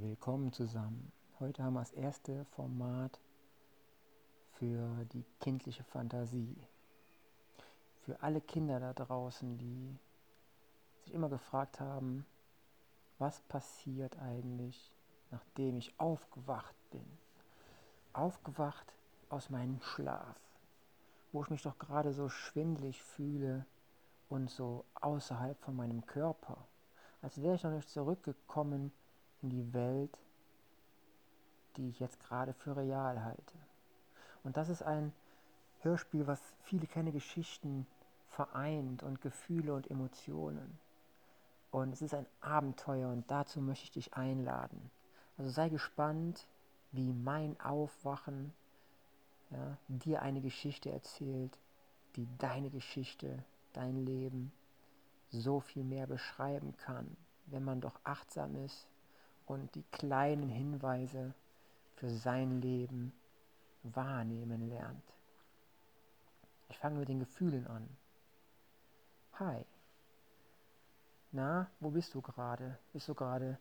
Willkommen zusammen. Heute haben wir das erste Format für die kindliche Fantasie. Für alle Kinder da draußen, die sich immer gefragt haben, was passiert eigentlich, nachdem ich aufgewacht bin. Aufgewacht aus meinem Schlaf, wo ich mich doch gerade so schwindlig fühle und so außerhalb von meinem Körper, als wäre ich noch nicht zurückgekommen die Welt, die ich jetzt gerade für real halte. Und das ist ein Hörspiel, was viele kleine Geschichten vereint und Gefühle und Emotionen. Und es ist ein Abenteuer und dazu möchte ich dich einladen. Also sei gespannt, wie mein Aufwachen ja, dir eine Geschichte erzählt, die deine Geschichte, dein Leben so viel mehr beschreiben kann, wenn man doch achtsam ist und die kleinen Hinweise für sein Leben wahrnehmen lernt. Ich fange mit den Gefühlen an. Hi. Na, wo bist du gerade? Bist du gerade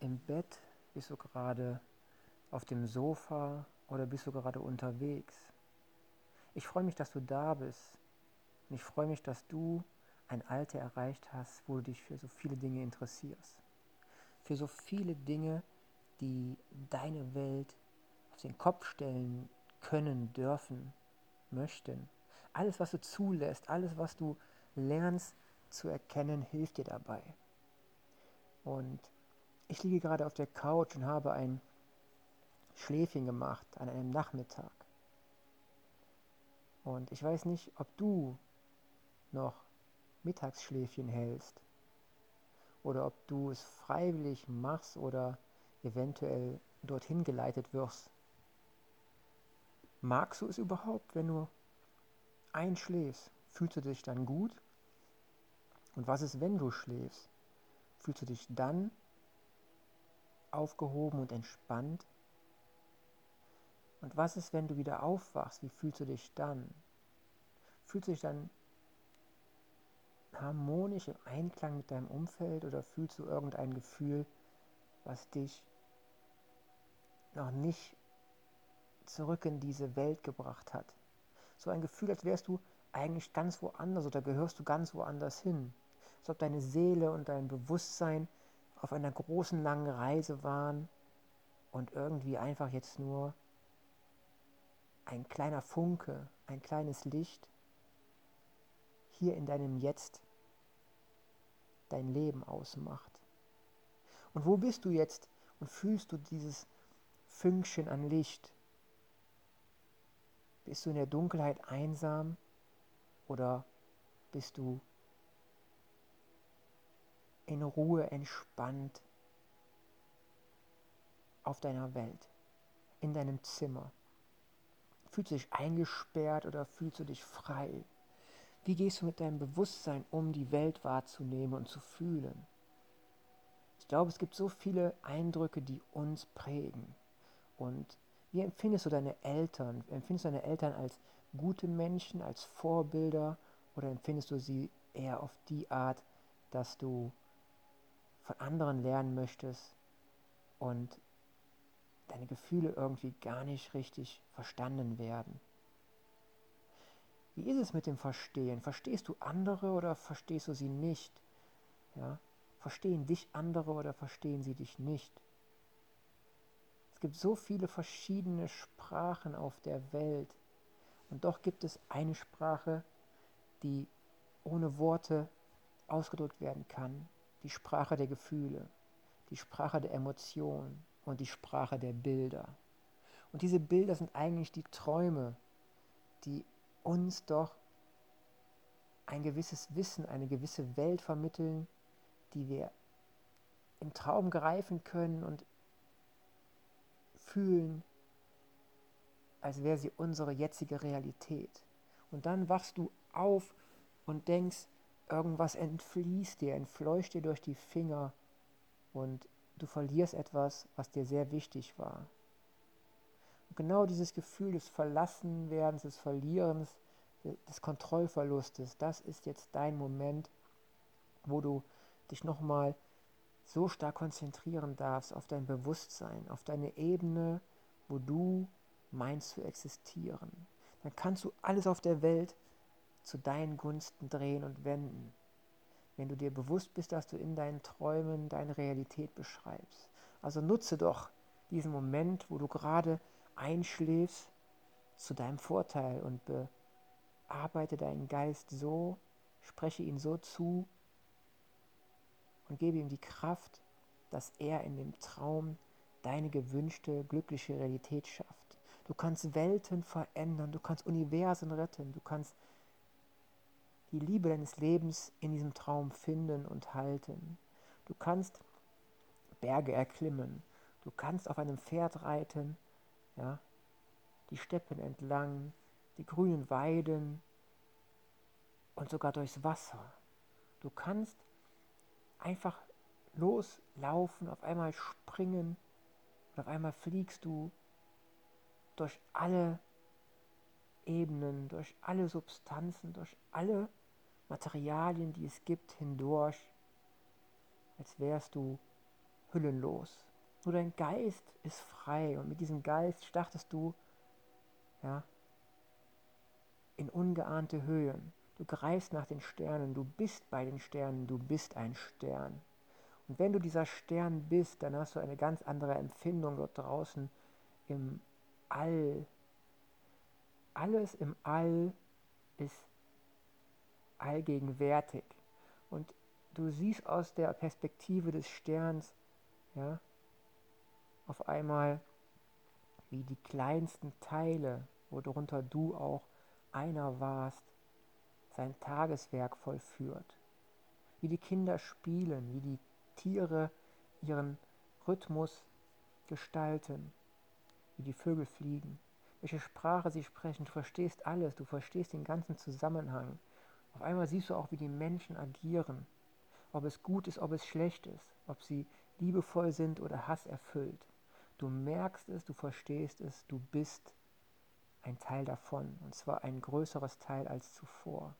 im Bett? Bist du gerade auf dem Sofa oder bist du gerade unterwegs? Ich freue mich, dass du da bist. Und ich freue mich, dass du ein Alter erreicht hast, wo du dich für so viele Dinge interessierst für so viele Dinge, die deine Welt auf den Kopf stellen können, dürfen, möchten. Alles, was du zulässt, alles, was du lernst zu erkennen, hilft dir dabei. Und ich liege gerade auf der Couch und habe ein Schläfchen gemacht an einem Nachmittag. Und ich weiß nicht, ob du noch Mittagsschläfchen hältst oder ob du es freiwillig machst oder eventuell dorthin geleitet wirst. Magst du es überhaupt, wenn du einschläfst? Fühlst du dich dann gut? Und was ist, wenn du schläfst? Fühlst du dich dann aufgehoben und entspannt? Und was ist, wenn du wieder aufwachst? Wie fühlst du dich dann? Fühlst du dich dann harmonisch im Einklang mit deinem Umfeld oder fühlst du irgendein Gefühl, was dich noch nicht zurück in diese Welt gebracht hat? So ein Gefühl, als wärst du eigentlich ganz woanders oder gehörst du ganz woanders hin. Als ob deine Seele und dein Bewusstsein auf einer großen, langen Reise waren und irgendwie einfach jetzt nur ein kleiner Funke, ein kleines Licht hier in deinem Jetzt dein Leben ausmacht. Und wo bist du jetzt und fühlst du dieses Fünkchen an Licht? Bist du in der Dunkelheit einsam oder bist du in Ruhe entspannt auf deiner Welt, in deinem Zimmer? Fühlst du dich eingesperrt oder fühlst du dich frei? Wie gehst du mit deinem Bewusstsein um, die Welt wahrzunehmen und zu fühlen? Ich glaube, es gibt so viele Eindrücke, die uns prägen. Und wie empfindest du deine Eltern? Empfindest du deine Eltern als gute Menschen, als Vorbilder oder empfindest du sie eher auf die Art, dass du von anderen lernen möchtest und deine Gefühle irgendwie gar nicht richtig verstanden werden? Wie ist es mit dem Verstehen? Verstehst du andere oder verstehst du sie nicht? Ja? Verstehen dich andere oder verstehen sie dich nicht? Es gibt so viele verschiedene Sprachen auf der Welt und doch gibt es eine Sprache, die ohne Worte ausgedrückt werden kann. Die Sprache der Gefühle, die Sprache der Emotionen und die Sprache der Bilder. Und diese Bilder sind eigentlich die Träume, die uns doch ein gewisses Wissen, eine gewisse Welt vermitteln, die wir im Traum greifen können und fühlen, als wäre sie unsere jetzige Realität. Und dann wachst du auf und denkst, irgendwas entfließt dir, entfleucht dir durch die Finger und du verlierst etwas, was dir sehr wichtig war. Genau dieses Gefühl des Verlassenwerdens, des Verlierens, des Kontrollverlustes, das ist jetzt dein Moment, wo du dich nochmal so stark konzentrieren darfst auf dein Bewusstsein, auf deine Ebene, wo du meinst zu existieren, dann kannst du alles auf der Welt zu deinen Gunsten drehen und wenden. Wenn du dir bewusst bist, dass du in deinen Träumen deine Realität beschreibst. Also nutze doch diesen Moment, wo du gerade einschläfst, zu deinem Vorteil und bearbeite deinen Geist so, spreche ihn so zu und gebe ihm die Kraft, dass er in dem Traum deine gewünschte, glückliche Realität schafft. Du kannst Welten verändern, du kannst Universen retten, du kannst die Liebe deines Lebens in diesem Traum finden und halten. Du kannst Berge erklimmen, du kannst auf einem Pferd reiten, ja, die Steppen entlang, die grünen Weiden und sogar durchs Wasser. Du kannst einfach loslaufen, auf einmal springen und auf einmal fliegst du durch alle Ebenen, durch alle Substanzen, durch alle Materialien, die es gibt, hindurch, als wärst du hüllenlos. Nur dein Geist ist frei und mit diesem Geist startest du ja, in ungeahnte Höhen. Du greifst nach den Sternen, du bist bei den Sternen, du bist ein Stern. Und wenn du dieser Stern bist, dann hast du eine ganz andere Empfindung dort draußen im All. Alles im All ist allgegenwärtig. Und du siehst aus der Perspektive des Sterns, ja, auf einmal wie die kleinsten Teile, worunter du auch einer warst, sein Tageswerk vollführt. Wie die Kinder spielen, wie die Tiere ihren Rhythmus gestalten, wie die Vögel fliegen, welche Sprache sie sprechen. Du verstehst alles, du verstehst den ganzen Zusammenhang. Auf einmal siehst du auch, wie die Menschen agieren, ob es gut ist, ob es schlecht ist, ob sie liebevoll sind oder hasserfüllt. Du merkst es, du verstehst es, du bist ein Teil davon, und zwar ein größeres Teil als zuvor.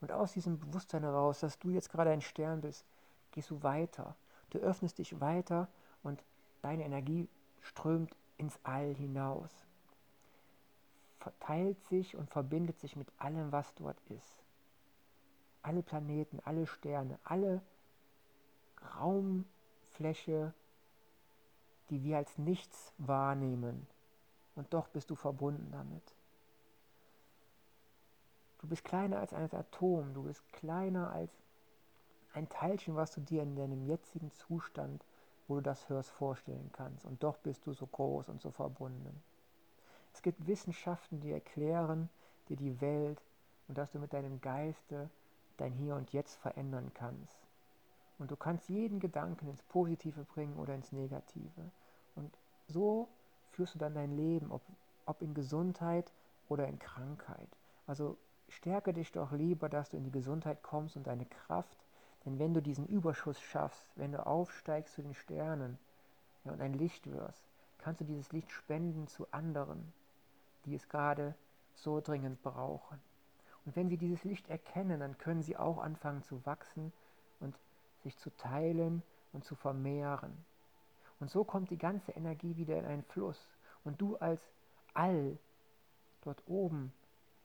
Und aus diesem Bewusstsein heraus, dass du jetzt gerade ein Stern bist, gehst du weiter. Du öffnest dich weiter und deine Energie strömt ins All hinaus. Verteilt sich und verbindet sich mit allem, was dort ist. Alle Planeten, alle Sterne, alle Raumfläche, die wir als nichts wahrnehmen. Und doch bist du verbunden damit. Du bist kleiner als ein Atom, du bist kleiner als ein Teilchen, was du dir in deinem jetzigen Zustand, wo du das hörst, vorstellen kannst. Und doch bist du so groß und so verbunden. Es gibt Wissenschaften, die erklären dir die Welt und dass du mit deinem Geiste dein Hier und Jetzt verändern kannst. Und du kannst jeden Gedanken ins Positive bringen oder ins Negative. Und so führst du dann dein Leben, ob, ob in Gesundheit oder in Krankheit. Also stärke dich doch lieber, dass du in die Gesundheit kommst und deine Kraft. Denn wenn du diesen Überschuss schaffst, wenn du aufsteigst zu den Sternen ja, und ein Licht wirst, kannst du dieses Licht spenden zu anderen, die es gerade so dringend brauchen. Und wenn sie dieses Licht erkennen, dann können sie auch anfangen zu wachsen sich zu teilen und zu vermehren. Und so kommt die ganze Energie wieder in einen Fluss. Und du als All dort oben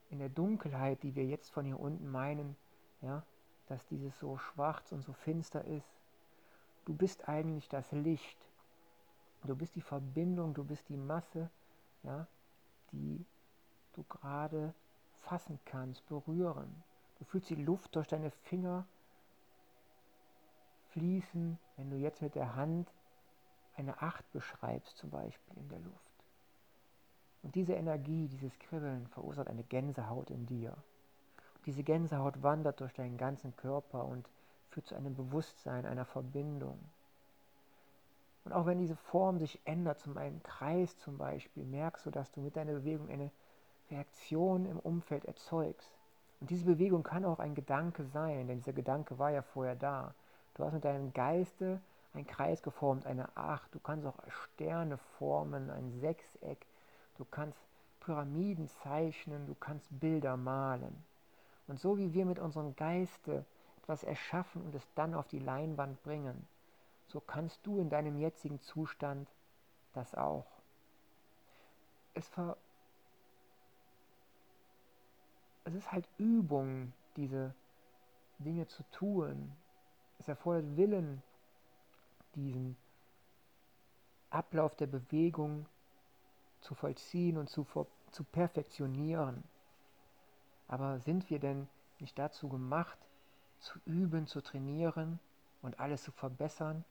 in der Dunkelheit, die wir jetzt von hier unten meinen, ja, dass dieses so schwarz und so finster ist, du bist eigentlich das Licht. Du bist die Verbindung, du bist die Masse, ja, die du gerade fassen kannst, berühren. Du fühlst die Luft durch deine Finger fließen, wenn du jetzt mit der Hand eine Acht beschreibst, zum Beispiel in der Luft. Und diese Energie, dieses Kribbeln verursacht eine Gänsehaut in dir. Und diese Gänsehaut wandert durch deinen ganzen Körper und führt zu einem Bewusstsein, einer Verbindung. Und auch wenn diese Form sich ändert, zum einen Kreis zum Beispiel, merkst du, dass du mit deiner Bewegung eine Reaktion im Umfeld erzeugst. Und diese Bewegung kann auch ein Gedanke sein, denn dieser Gedanke war ja vorher da. Du hast mit deinem Geiste einen Kreis geformt, eine Acht. Du kannst auch Sterne formen, ein Sechseck. Du kannst Pyramiden zeichnen, du kannst Bilder malen. Und so wie wir mit unserem Geiste etwas erschaffen und es dann auf die Leinwand bringen, so kannst du in deinem jetzigen Zustand das auch. Es, ver es ist halt Übung, diese Dinge zu tun. Es erfordert Willen, diesen Ablauf der Bewegung zu vollziehen und zu, zu perfektionieren. Aber sind wir denn nicht dazu gemacht, zu üben, zu trainieren und alles zu verbessern?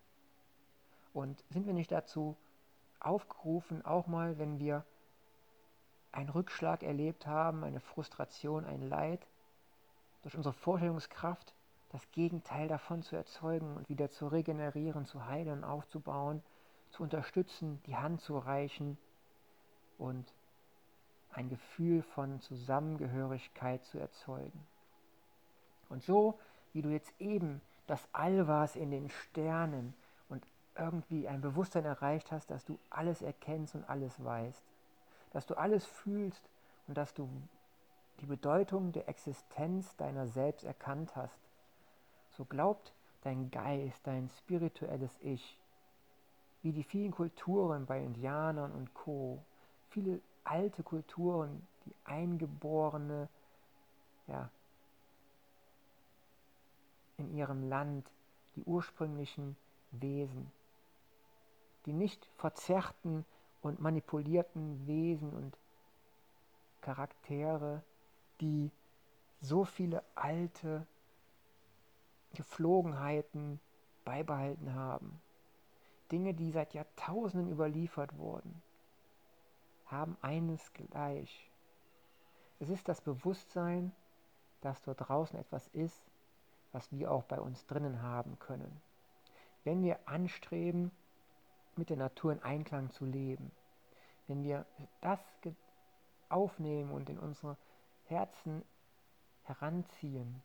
Und sind wir nicht dazu aufgerufen, auch mal, wenn wir einen Rückschlag erlebt haben, eine Frustration, ein Leid, durch unsere Vorstellungskraft das Gegenteil davon zu erzeugen und wieder zu regenerieren, zu heilen, aufzubauen, zu unterstützen, die Hand zu reichen und ein Gefühl von Zusammengehörigkeit zu erzeugen. Und so, wie du jetzt eben das All warst in den Sternen und irgendwie ein Bewusstsein erreicht hast, dass du alles erkennst und alles weißt, dass du alles fühlst und dass du die Bedeutung der Existenz deiner selbst erkannt hast, so glaubt dein Geist, dein spirituelles Ich, wie die vielen Kulturen bei Indianern und Co., viele alte Kulturen, die eingeborene, ja, in ihrem Land, die ursprünglichen Wesen, die nicht verzerrten und manipulierten Wesen und Charaktere, die so viele alte Geflogenheiten beibehalten haben. Dinge, die seit Jahrtausenden überliefert wurden, haben eines gleich. Es ist das Bewusstsein, dass dort draußen etwas ist, was wir auch bei uns drinnen haben können. Wenn wir anstreben, mit der Natur in Einklang zu leben, wenn wir das aufnehmen und in unsere Herzen heranziehen,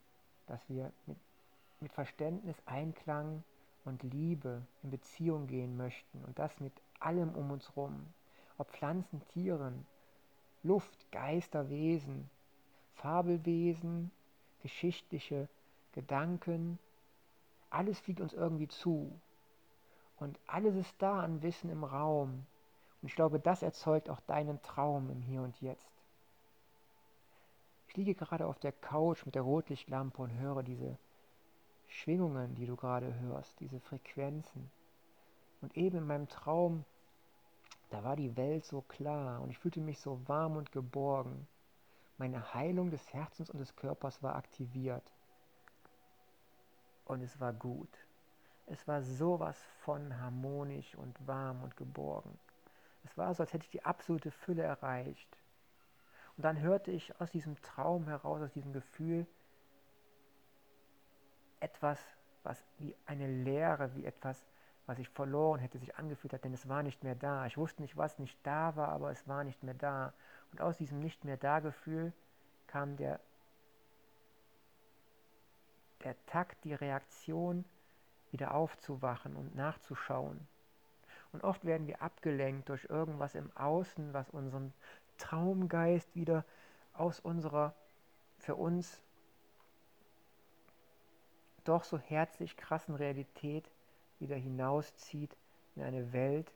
dass wir mit, mit Verständnis, Einklang und Liebe in Beziehung gehen möchten und das mit allem um uns herum, ob Pflanzen, Tieren, Luft, Geister, Wesen, Fabelwesen, geschichtliche Gedanken, alles fliegt uns irgendwie zu. Und alles ist da an Wissen im Raum. Und ich glaube, das erzeugt auch deinen Traum im Hier und Jetzt. Ich liege gerade auf der Couch mit der Rotlichtlampe und höre diese Schwingungen, die du gerade hörst, diese Frequenzen. Und eben in meinem Traum, da war die Welt so klar und ich fühlte mich so warm und geborgen. Meine Heilung des Herzens und des Körpers war aktiviert. Und es war gut. Es war sowas von harmonisch und warm und geborgen. Es war so, als hätte ich die absolute Fülle erreicht. Und dann hörte ich aus diesem Traum heraus, aus diesem Gefühl, etwas, was wie eine Leere, wie etwas, was ich verloren hätte, sich angefühlt hat, denn es war nicht mehr da. Ich wusste nicht, was nicht da war, aber es war nicht mehr da. Und aus diesem nicht mehr da Gefühl kam der, der Takt, die Reaktion, wieder aufzuwachen und nachzuschauen. Und oft werden wir abgelenkt durch irgendwas im Außen, was unseren Traumgeist wieder aus unserer für uns doch so herzlich krassen Realität wieder hinauszieht in eine Welt,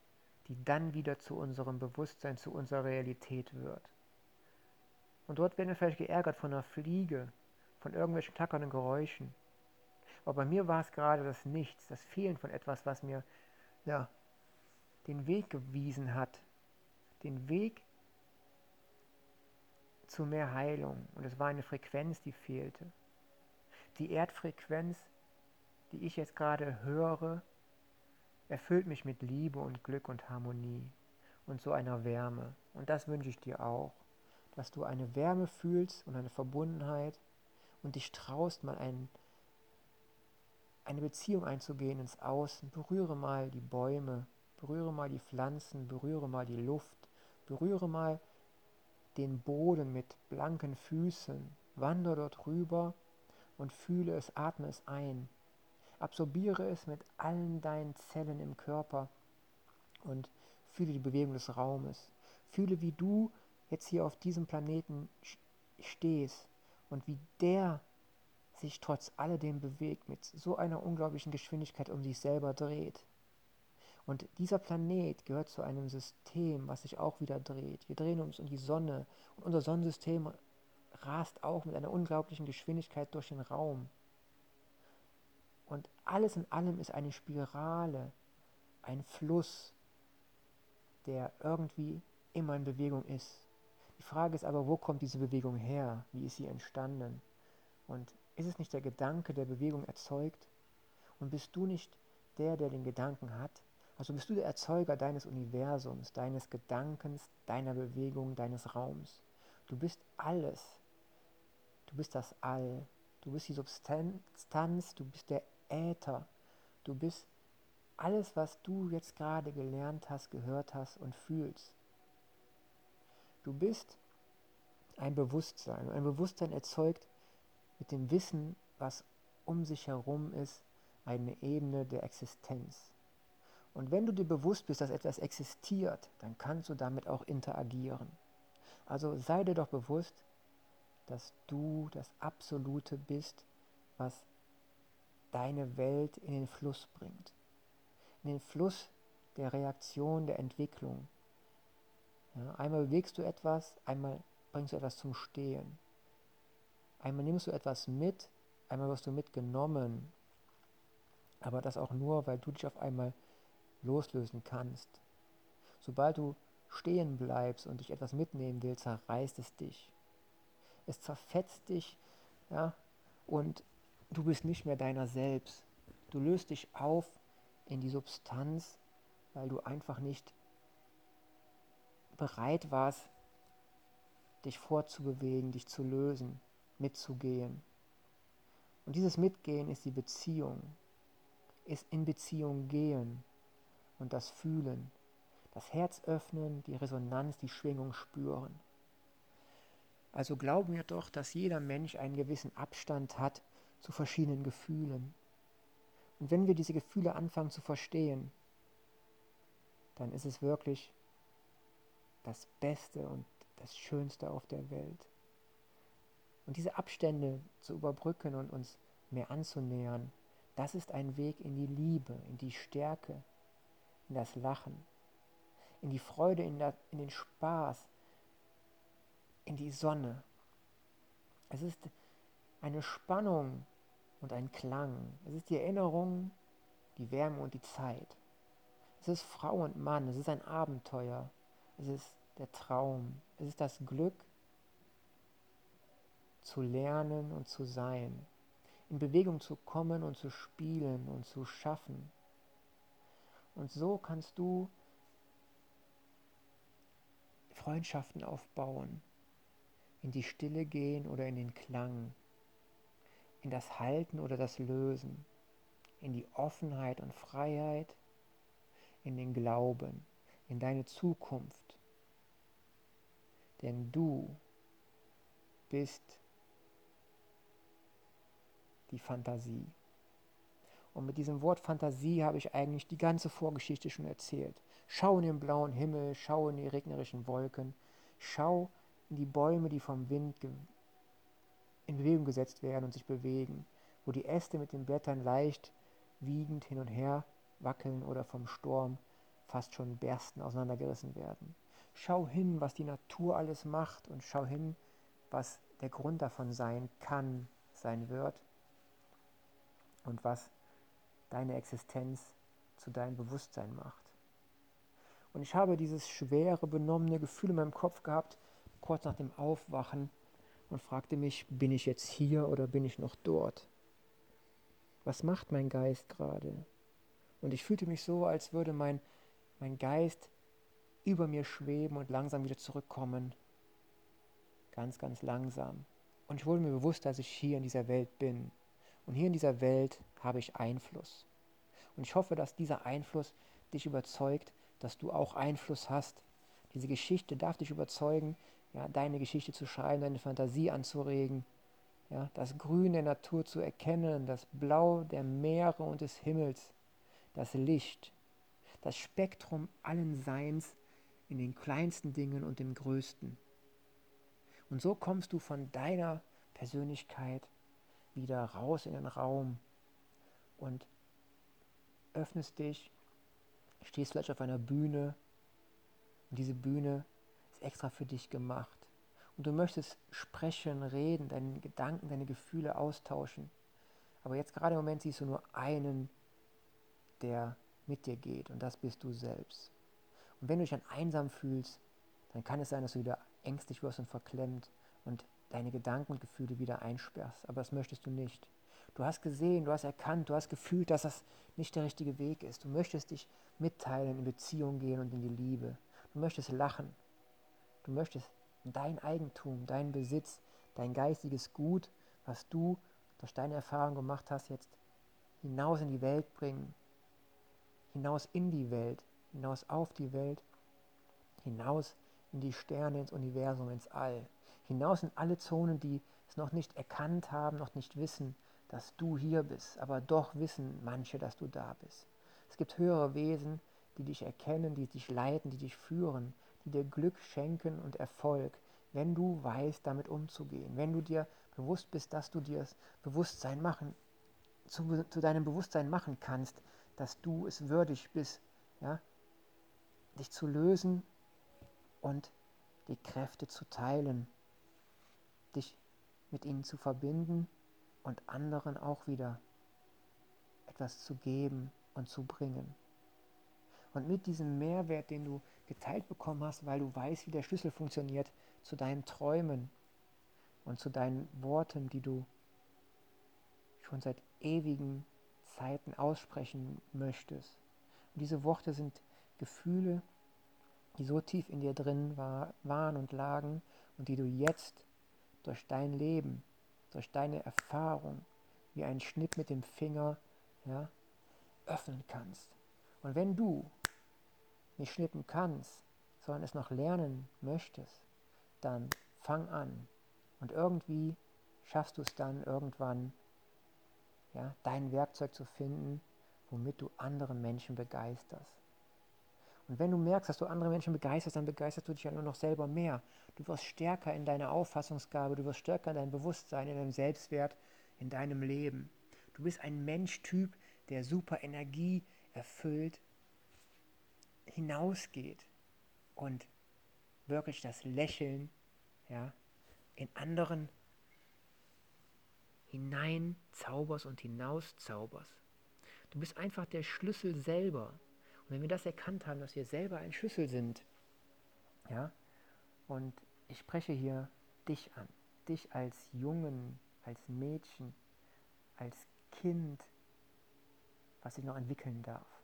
die dann wieder zu unserem Bewusstsein, zu unserer Realität wird. Und dort werden wir vielleicht geärgert von einer Fliege, von irgendwelchen klackernden Geräuschen. Aber bei mir war es gerade das Nichts, das Fehlen von etwas, was mir ja, den Weg gewiesen hat. Den Weg zu mehr Heilung. Und es war eine Frequenz, die fehlte. Die Erdfrequenz, die ich jetzt gerade höre, erfüllt mich mit Liebe und Glück und Harmonie und so einer Wärme. Und das wünsche ich dir auch, dass du eine Wärme fühlst und eine Verbundenheit und dich traust, mal ein, eine Beziehung einzugehen ins Außen. Berühre mal die Bäume, berühre mal die Pflanzen, berühre mal die Luft, berühre mal den Boden mit blanken Füßen, wandere dort rüber und fühle es, atme es ein. Absorbiere es mit allen deinen Zellen im Körper und fühle die Bewegung des Raumes. Fühle, wie du jetzt hier auf diesem Planeten stehst und wie der sich trotz alledem bewegt, mit so einer unglaublichen Geschwindigkeit um sich selber dreht. Und dieser Planet gehört zu einem System, was sich auch wieder dreht. Wir drehen uns um die Sonne und unser Sonnensystem rast auch mit einer unglaublichen Geschwindigkeit durch den Raum. Und alles in allem ist eine Spirale, ein Fluss, der irgendwie immer in Bewegung ist. Die Frage ist aber, wo kommt diese Bewegung her? Wie ist sie entstanden? Und ist es nicht der Gedanke, der Bewegung erzeugt? Und bist du nicht der, der den Gedanken hat? Also bist du der Erzeuger deines Universums, deines Gedankens, deiner Bewegung, deines Raums. Du bist alles. Du bist das All. Du bist die Substanz, du bist der Äther. Du bist alles, was du jetzt gerade gelernt hast, gehört hast und fühlst. Du bist ein Bewusstsein. Ein Bewusstsein erzeugt mit dem Wissen, was um sich herum ist, eine Ebene der Existenz. Und wenn du dir bewusst bist, dass etwas existiert, dann kannst du damit auch interagieren. Also sei dir doch bewusst, dass du das Absolute bist, was deine Welt in den Fluss bringt. In den Fluss der Reaktion, der Entwicklung. Ja, einmal bewegst du etwas, einmal bringst du etwas zum Stehen. Einmal nimmst du etwas mit, einmal wirst du mitgenommen. Aber das auch nur, weil du dich auf einmal loslösen kannst. Sobald du stehen bleibst und dich etwas mitnehmen willst, zerreißt es dich. Es zerfetzt dich, ja, und du bist nicht mehr deiner selbst. Du löst dich auf in die Substanz, weil du einfach nicht bereit warst, dich fortzubewegen, dich zu lösen, mitzugehen. Und dieses Mitgehen ist die Beziehung, ist in Beziehung gehen und das Fühlen, das Herz öffnen, die Resonanz, die Schwingung spüren. Also glauben wir doch, dass jeder Mensch einen gewissen Abstand hat zu verschiedenen Gefühlen. Und wenn wir diese Gefühle anfangen zu verstehen, dann ist es wirklich das Beste und das Schönste auf der Welt. Und diese Abstände zu überbrücken und uns mehr anzunähern, das ist ein Weg in die Liebe, in die Stärke, in das Lachen, in die Freude, in, der, in den Spaß, in die Sonne. Es ist eine Spannung und ein Klang. Es ist die Erinnerung, die Wärme und die Zeit. Es ist Frau und Mann, es ist ein Abenteuer, es ist der Traum, es ist das Glück zu lernen und zu sein, in Bewegung zu kommen und zu spielen und zu schaffen. Und so kannst du Freundschaften aufbauen, in die Stille gehen oder in den Klang, in das Halten oder das Lösen, in die Offenheit und Freiheit, in den Glauben, in deine Zukunft. Denn du bist die Fantasie. Und mit diesem Wort Fantasie habe ich eigentlich die ganze Vorgeschichte schon erzählt. Schau in den blauen Himmel, schau in die regnerischen Wolken, schau in die Bäume, die vom Wind in Bewegung gesetzt werden und sich bewegen, wo die Äste mit den Blättern leicht wiegend hin und her wackeln oder vom Sturm fast schon bersten auseinandergerissen werden. Schau hin, was die Natur alles macht und schau hin, was der Grund davon sein kann, sein wird und was deine Existenz zu deinem Bewusstsein macht. Und ich habe dieses schwere, benommene Gefühl in meinem Kopf gehabt, kurz nach dem Aufwachen, und fragte mich, bin ich jetzt hier oder bin ich noch dort? Was macht mein Geist gerade? Und ich fühlte mich so, als würde mein, mein Geist über mir schweben und langsam wieder zurückkommen. Ganz, ganz langsam. Und ich wurde mir bewusst, dass ich hier in dieser Welt bin. Und hier in dieser Welt habe ich Einfluss. Und ich hoffe, dass dieser Einfluss dich überzeugt, dass du auch Einfluss hast. Diese Geschichte darf dich überzeugen, ja, deine Geschichte zu schreiben, deine Fantasie anzuregen, ja, das Grün der Natur zu erkennen, das Blau der Meere und des Himmels, das Licht, das Spektrum allen Seins in den kleinsten Dingen und dem Größten. Und so kommst du von deiner Persönlichkeit wieder raus in den Raum und öffnest dich, stehst vielleicht auf einer Bühne und diese Bühne extra für dich gemacht. Und du möchtest sprechen, reden, deine Gedanken, deine Gefühle austauschen. Aber jetzt gerade im Moment siehst du nur einen, der mit dir geht und das bist du selbst. Und wenn du dich dann einsam fühlst, dann kann es sein, dass du wieder ängstlich wirst und verklemmt und deine Gedanken und Gefühle wieder einsperrst. Aber das möchtest du nicht. Du hast gesehen, du hast erkannt, du hast gefühlt, dass das nicht der richtige Weg ist. Du möchtest dich mitteilen, in Beziehung gehen und in die Liebe. Du möchtest lachen. Du möchtest dein Eigentum, dein Besitz, dein geistiges Gut, was du durch deine Erfahrung gemacht hast, jetzt hinaus in die Welt bringen. Hinaus in die Welt, hinaus auf die Welt, hinaus in die Sterne, ins Universum, ins All. Hinaus in alle Zonen, die es noch nicht erkannt haben, noch nicht wissen, dass du hier bist, aber doch wissen manche, dass du da bist. Es gibt höhere Wesen, die dich erkennen, die dich leiten, die dich führen, die dir Glück schenken und Erfolg, wenn du weißt, damit umzugehen, wenn du dir bewusst bist, dass du dir das Bewusstsein machen, zu, zu deinem Bewusstsein machen kannst, dass du es würdig bist, ja, dich zu lösen und die Kräfte zu teilen, dich mit ihnen zu verbinden und anderen auch wieder etwas zu geben und zu bringen. Und mit diesem Mehrwert, den du geteilt bekommen hast, weil du weißt, wie der Schlüssel funktioniert zu deinen Träumen und zu deinen Worten, die du schon seit ewigen Zeiten aussprechen möchtest. Und diese Worte sind Gefühle, die so tief in dir drin war, waren und lagen und die du jetzt durch dein Leben, durch deine Erfahrung, wie ein Schnitt mit dem Finger, ja, öffnen kannst. Und wenn du nicht schnippen kannst, sondern es noch lernen möchtest, dann fang an. Und irgendwie schaffst du es dann irgendwann, ja, dein Werkzeug zu finden, womit du andere Menschen begeisterst. Und wenn du merkst, dass du andere Menschen begeisterst, dann begeisterst du dich ja nur noch selber mehr. Du wirst stärker in deiner Auffassungsgabe, du wirst stärker in deinem Bewusstsein, in deinem Selbstwert, in deinem Leben. Du bist ein Menschtyp, der super Energie erfüllt hinausgeht und wirklich das Lächeln ja, in anderen hineinzauberst und hinauszauberst. Du bist einfach der Schlüssel selber. Und wenn wir das erkannt haben, dass wir selber ein Schlüssel sind, ja, und ich spreche hier dich an, dich als Jungen, als Mädchen, als Kind, was sich noch entwickeln darf.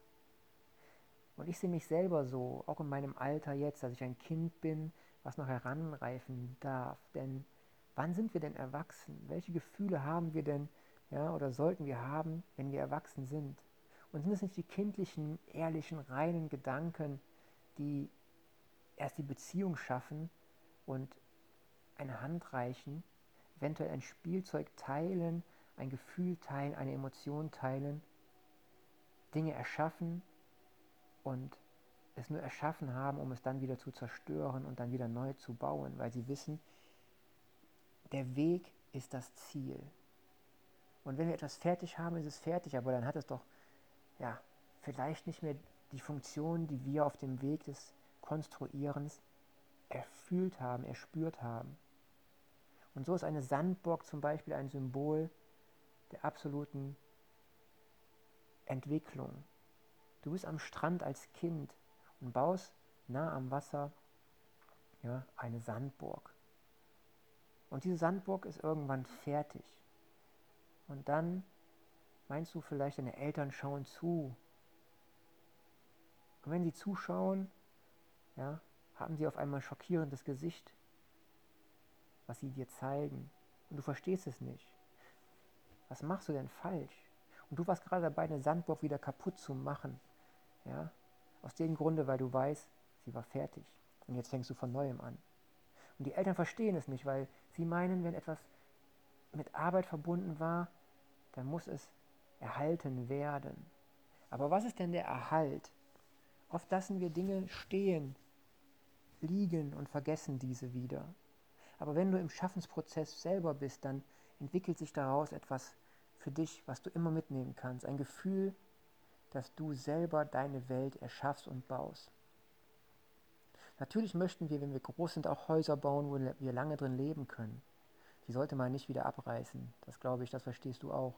Und ich sehe mich selber so, auch in meinem Alter jetzt, dass ich ein Kind bin, was noch heranreifen darf. Denn wann sind wir denn erwachsen? Welche Gefühle haben wir denn, ja, oder sollten wir haben, wenn wir erwachsen sind? Und sind es nicht die kindlichen, ehrlichen, reinen Gedanken, die erst die Beziehung schaffen und eine Hand reichen, eventuell ein Spielzeug teilen, ein Gefühl teilen, eine Emotion teilen, Dinge erschaffen und es nur erschaffen haben, um es dann wieder zu zerstören und dann wieder neu zu bauen, weil sie wissen, der Weg ist das Ziel. Und wenn wir etwas fertig haben, ist es fertig, aber dann hat es doch ja, vielleicht nicht mehr die Funktion, die wir auf dem Weg des Konstruierens erfüllt haben, erspürt haben. Und so ist eine Sandburg zum Beispiel ein Symbol der absoluten Entwicklung, Du bist am Strand als Kind und baust nah am Wasser ja, eine Sandburg. Und diese Sandburg ist irgendwann fertig. Und dann meinst du vielleicht, deine Eltern schauen zu. Und wenn sie zuschauen, ja, haben sie auf einmal schockierendes Gesicht, was sie dir zeigen. Und du verstehst es nicht. Was machst du denn falsch? Und du warst gerade dabei, eine Sandburg wieder kaputt zu machen. Ja? Aus dem Grunde, weil du weißt, sie war fertig. Und jetzt fängst du von neuem an. Und die Eltern verstehen es nicht, weil sie meinen, wenn etwas mit Arbeit verbunden war, dann muss es erhalten werden. Aber was ist denn der Erhalt? Oft lassen wir Dinge stehen, liegen und vergessen diese wieder. Aber wenn du im Schaffensprozess selber bist, dann entwickelt sich daraus etwas für dich, was du immer mitnehmen kannst. Ein Gefühl dass du selber deine Welt erschaffst und baust. Natürlich möchten wir, wenn wir groß sind, auch Häuser bauen, wo wir lange drin leben können. Die sollte man nicht wieder abreißen. Das glaube ich, das verstehst du auch.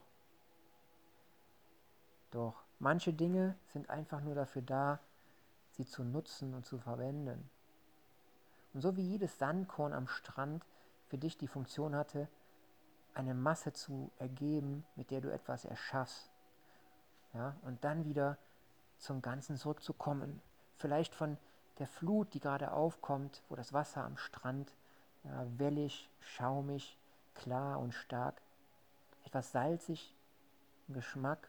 Doch manche Dinge sind einfach nur dafür da, sie zu nutzen und zu verwenden. Und so wie jedes Sandkorn am Strand für dich die Funktion hatte, eine Masse zu ergeben, mit der du etwas erschaffst. Ja, und dann wieder zum Ganzen zurückzukommen. Vielleicht von der Flut, die gerade aufkommt, wo das Wasser am Strand ja, wellig, schaumig, klar und stark, etwas salzig im Geschmack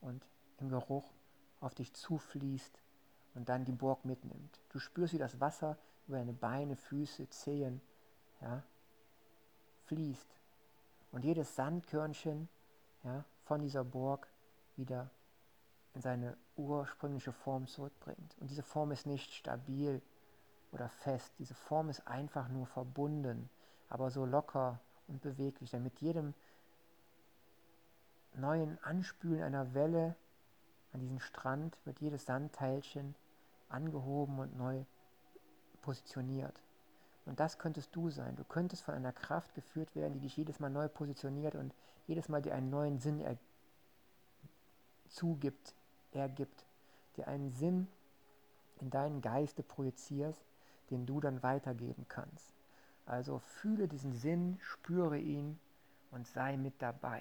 und im Geruch auf dich zufließt und dann die Burg mitnimmt. Du spürst, wie das Wasser über deine Beine, Füße, Zehen ja, fließt und jedes Sandkörnchen ja, von dieser Burg wieder in seine ursprüngliche Form zurückbringt. Und diese Form ist nicht stabil oder fest. Diese Form ist einfach nur verbunden, aber so locker und beweglich, denn mit jedem neuen Anspülen einer Welle an diesen Strand wird jedes Sandteilchen angehoben und neu positioniert. Und das könntest du sein. Du könntest von einer Kraft geführt werden, die dich jedes Mal neu positioniert und jedes Mal dir einen neuen Sinn er zugibt, ergibt, dir einen Sinn in deinen Geiste projizierst, den du dann weitergeben kannst. Also fühle diesen Sinn, spüre ihn und sei mit dabei.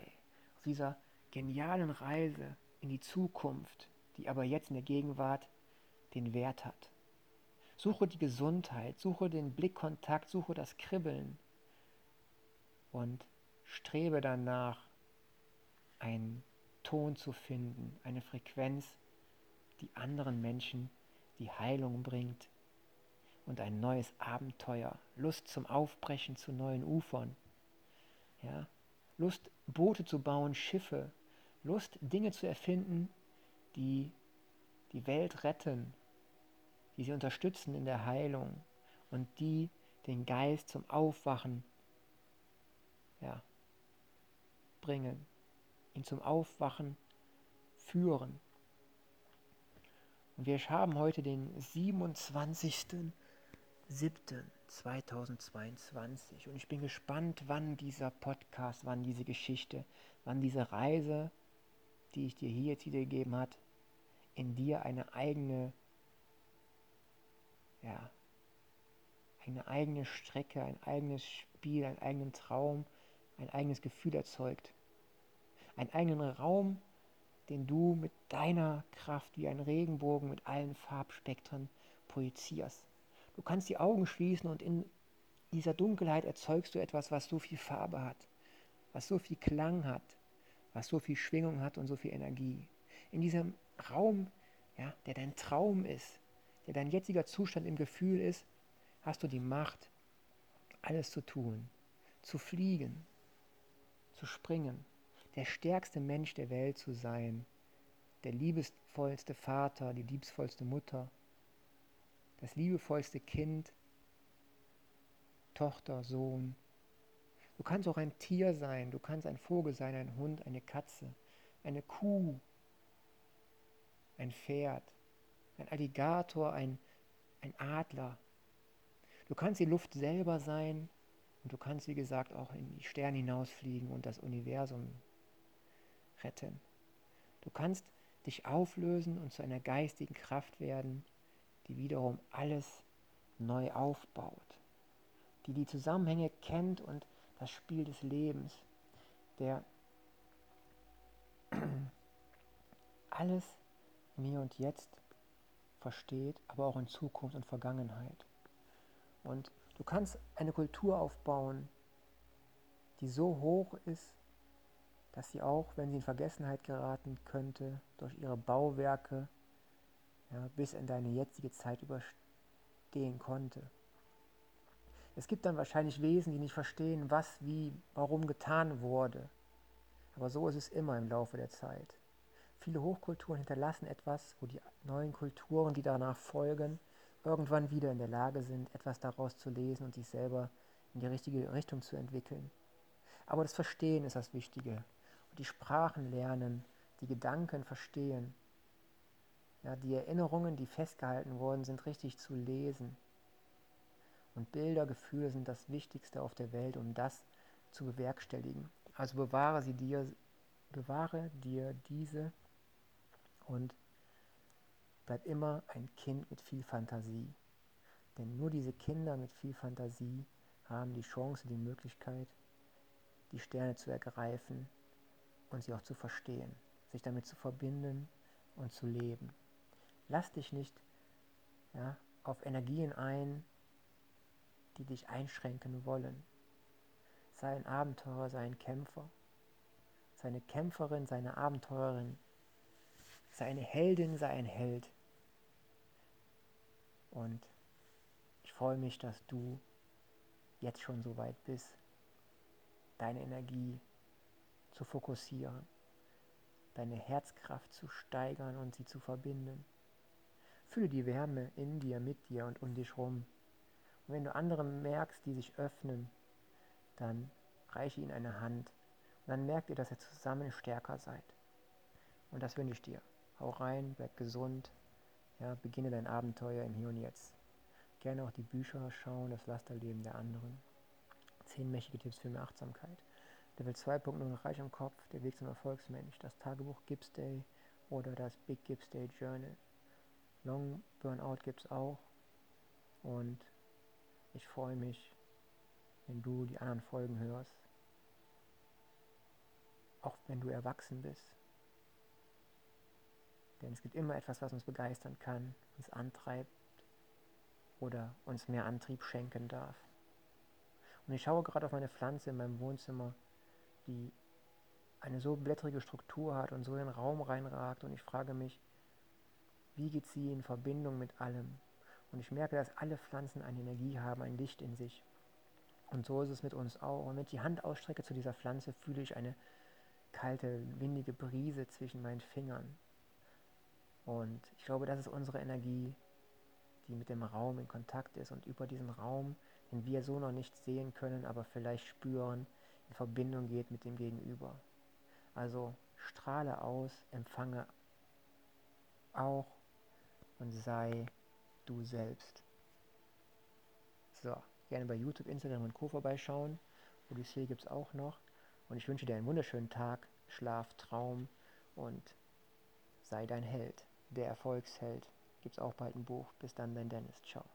Auf dieser genialen Reise in die Zukunft, die aber jetzt in der Gegenwart den Wert hat. Suche die Gesundheit, suche den Blickkontakt, suche das Kribbeln und strebe danach, einen Ton zu finden, eine Frequenz, die anderen Menschen die Heilung bringt und ein neues Abenteuer, Lust zum Aufbrechen zu neuen Ufern, ja, Lust Boote zu bauen, Schiffe, Lust Dinge zu erfinden, die die Welt retten die sie unterstützen in der Heilung und die den Geist zum Aufwachen ja, bringen, ihn zum Aufwachen führen. Und wir haben heute den 27.07.2022 und ich bin gespannt, wann dieser Podcast, wann diese Geschichte, wann diese Reise, die ich dir hier jetzt wiedergegeben hat, in dir eine eigene ja, eine eigene Strecke, ein eigenes Spiel, einen eigenen Traum, ein eigenes Gefühl erzeugt. Einen eigenen Raum, den du mit deiner Kraft wie ein Regenbogen mit allen Farbspektren projizierst. Du kannst die Augen schließen und in dieser Dunkelheit erzeugst du etwas, was so viel Farbe hat, was so viel Klang hat, was so viel Schwingung hat und so viel Energie. In diesem Raum, ja, der dein Traum ist, der dein jetziger Zustand im Gefühl ist, hast du die Macht, alles zu tun, zu fliegen, zu springen, der stärkste Mensch der Welt zu sein, der liebevollste Vater, die liebsvollste Mutter, das liebevollste Kind, Tochter, Sohn. Du kannst auch ein Tier sein, du kannst ein Vogel sein, ein Hund, eine Katze, eine Kuh, ein Pferd, ein Alligator, ein, ein Adler. Du kannst die Luft selber sein und du kannst, wie gesagt, auch in die Sterne hinausfliegen und das Universum retten. Du kannst dich auflösen und zu einer geistigen Kraft werden, die wiederum alles neu aufbaut, die die Zusammenhänge kennt und das Spiel des Lebens, der alles im Hier und Jetzt versteht, aber auch in Zukunft und Vergangenheit. Und du kannst eine Kultur aufbauen, die so hoch ist, dass sie auch, wenn sie in Vergessenheit geraten könnte, durch ihre Bauwerke ja, bis in deine jetzige Zeit überstehen konnte. Es gibt dann wahrscheinlich Wesen, die nicht verstehen, was, wie, warum getan wurde. Aber so ist es immer im Laufe der Zeit. Viele Hochkulturen hinterlassen etwas, wo die neuen Kulturen, die danach folgen, irgendwann wieder in der Lage sind, etwas daraus zu lesen und sich selber in die richtige Richtung zu entwickeln. Aber das Verstehen ist das Wichtige. Die Sprachen lernen, die Gedanken verstehen, Ja, die Erinnerungen, die festgehalten worden sind, richtig zu lesen. Und Bilder, Gefühle sind das Wichtigste auf der Welt, um das zu bewerkstelligen. Also bewahre sie dir, bewahre dir diese und bleib immer ein Kind mit viel Fantasie. Denn nur diese Kinder mit viel Fantasie haben die Chance, die Möglichkeit, die Sterne zu ergreifen und sie auch zu verstehen, sich damit zu verbinden und zu leben. Lass dich nicht ja, auf Energien ein, die dich einschränken wollen. Sei ein Abenteurer, sei ein Kämpfer. Sei eine Kämpferin, sei eine Abenteurerin. Sei eine Heldin, sei ein Held. Und ich freue mich, dass du jetzt schon so weit bist, deine Energie zu fokussieren, deine Herzkraft zu steigern und sie zu verbinden. Fühle die Wärme in dir, mit dir und um dich rum. Und wenn du andere merkst, die sich öffnen, dann reiche ihnen eine Hand. Und dann merkt ihr, dass ihr zusammen stärker seid. Und das wünsche ich dir. Hau rein, bleib gesund. Ja, beginne dein Abenteuer im Hier und Jetzt. Gerne auch die Bücher schauen, das Lasterleben der anderen. Zehn mächtige Tipps für mehr Achtsamkeit. Level 2.0 Reich im Kopf, der Weg zum Erfolgsmensch, das Tagebuch Gibbs Day oder das Big Gibbs Day Journal. Long Burnout gibt es auch und ich freue mich, wenn du die anderen Folgen hörst. Auch wenn du erwachsen bist. Denn es gibt immer etwas, was uns begeistern kann, uns antreibt oder uns mehr Antrieb schenken darf. Und ich schaue gerade auf meine Pflanze in meinem Wohnzimmer, die eine so blättrige Struktur hat und so in den Raum reinragt und ich frage mich, wie geht sie in Verbindung mit allem? Und ich merke, dass alle Pflanzen eine Energie haben, ein Licht in sich. Und so ist es mit uns auch. Und wenn ich die Hand ausstrecke zu dieser Pflanze, fühle ich eine kalte, windige Brise zwischen meinen Fingern. Und ich glaube, das ist unsere Energie, die mit dem Raum in Kontakt ist und über diesen Raum, den wir so noch nicht sehen können, aber vielleicht spüren, in Verbindung geht mit dem Gegenüber. Also strahle aus, empfange auch und sei du selbst. So, gerne bei YouTube, Instagram und Co. vorbeischauen. Odyssee gibt es auch noch. Und ich wünsche dir einen wunderschönen Tag, Schlaf, Traum und sei dein Held, der Erfolgsheld. Gibt es auch bald ein Buch. Bis dann, dein Dennis. Ciao.